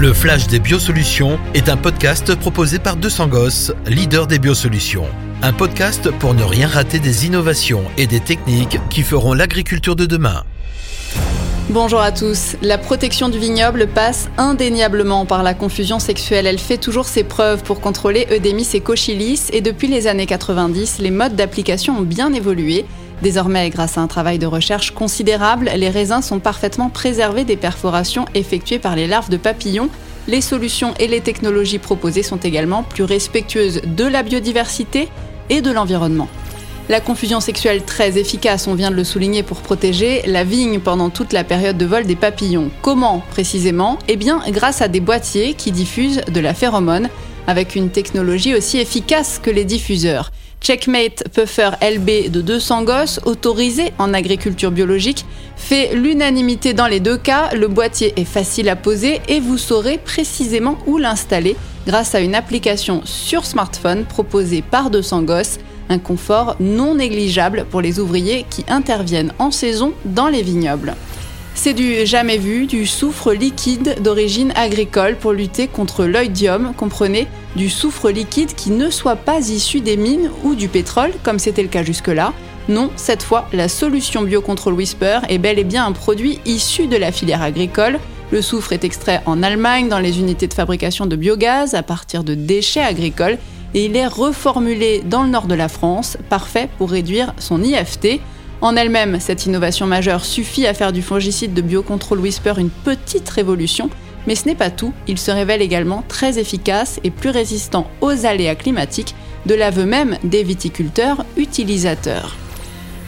Le Flash des Biosolutions est un podcast proposé par 200 Gosses, leader des biosolutions. Un podcast pour ne rien rater des innovations et des techniques qui feront l'agriculture de demain. Bonjour à tous. La protection du vignoble passe indéniablement par la confusion sexuelle. Elle fait toujours ses preuves pour contrôler Eudémis et Cochilis et depuis les années 90, les modes d'application ont bien évolué. Désormais, grâce à un travail de recherche considérable, les raisins sont parfaitement préservés des perforations effectuées par les larves de papillons. Les solutions et les technologies proposées sont également plus respectueuses de la biodiversité et de l'environnement. La confusion sexuelle très efficace, on vient de le souligner pour protéger la vigne pendant toute la période de vol des papillons. Comment précisément? Eh bien grâce à des boîtiers qui diffusent de la phéromone avec une technologie aussi efficace que les diffuseurs. Checkmate Puffer LB de 200 gosses, autorisé en agriculture biologique, fait l'unanimité dans les deux cas. Le boîtier est facile à poser et vous saurez précisément où l'installer grâce à une application sur smartphone proposée par 200 gosses. Un confort non négligeable pour les ouvriers qui interviennent en saison dans les vignobles. C'est du jamais vu, du soufre liquide d'origine agricole pour lutter contre l'oïdium, comprenez, du soufre liquide qui ne soit pas issu des mines ou du pétrole, comme c'était le cas jusque-là. Non, cette fois, la solution Biocontrol Whisper est bel et bien un produit issu de la filière agricole. Le soufre est extrait en Allemagne dans les unités de fabrication de biogaz à partir de déchets agricoles et il est reformulé dans le nord de la France, parfait pour réduire son IFT. En elle-même, cette innovation majeure suffit à faire du fongicide de Biocontrol Whisper une petite révolution, mais ce n'est pas tout, il se révèle également très efficace et plus résistant aux aléas climatiques, de l'aveu même des viticulteurs utilisateurs.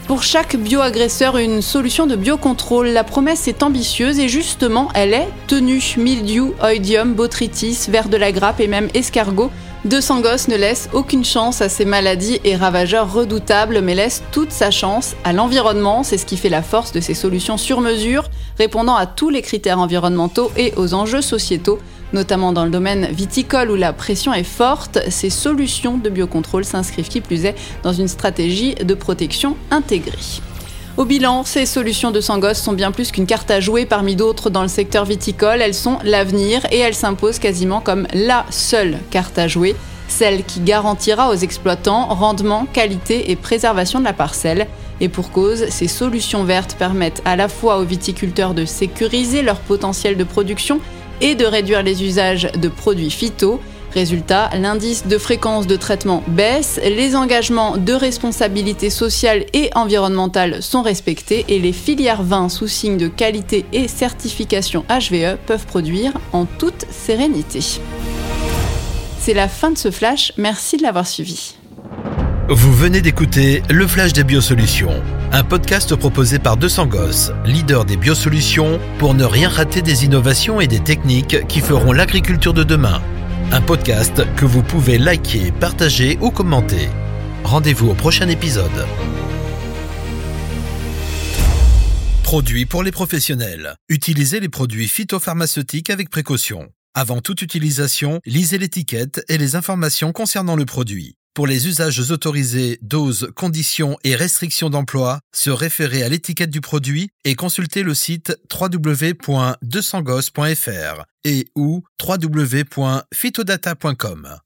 Pour chaque bioagresseur, une solution de biocontrôle. La promesse est ambitieuse et justement, elle est tenue. Mildiou, oïdium, botrytis, ver de la grappe et même escargot 200 gosses ne laisse aucune chance à ces maladies et ravageurs redoutables, mais laisse toute sa chance à l'environnement. C'est ce qui fait la force de ces solutions sur mesure, répondant à tous les critères environnementaux et aux enjeux sociétaux, notamment dans le domaine viticole où la pression est forte. Ces solutions de biocontrôle s'inscrivent qui plus est dans une stratégie de protection intégrée. Au bilan, ces solutions de Sangos sont bien plus qu'une carte à jouer parmi d'autres dans le secteur viticole. Elles sont l'avenir et elles s'imposent quasiment comme la seule carte à jouer, celle qui garantira aux exploitants rendement, qualité et préservation de la parcelle. Et pour cause, ces solutions vertes permettent à la fois aux viticulteurs de sécuriser leur potentiel de production et de réduire les usages de produits phyto Résultat, l'indice de fréquence de traitement baisse, les engagements de responsabilité sociale et environnementale sont respectés et les filières vins sous signe de qualité et certification HVE peuvent produire en toute sérénité. C'est la fin de ce flash, merci de l'avoir suivi. Vous venez d'écouter Le Flash des Biosolutions, un podcast proposé par 200 Gosses, leader des biosolutions, pour ne rien rater des innovations et des techniques qui feront l'agriculture de demain. Un podcast que vous pouvez liker, partager ou commenter. Rendez-vous au prochain épisode. Produits pour les professionnels. Utilisez les produits phytopharmaceutiques avec précaution. Avant toute utilisation, lisez l'étiquette et les informations concernant le produit. Pour les usages autorisés, doses, conditions et restrictions d'emploi, se référer à l'étiquette du produit et consulter le site www.200gos.fr et ou www.phytodata.com.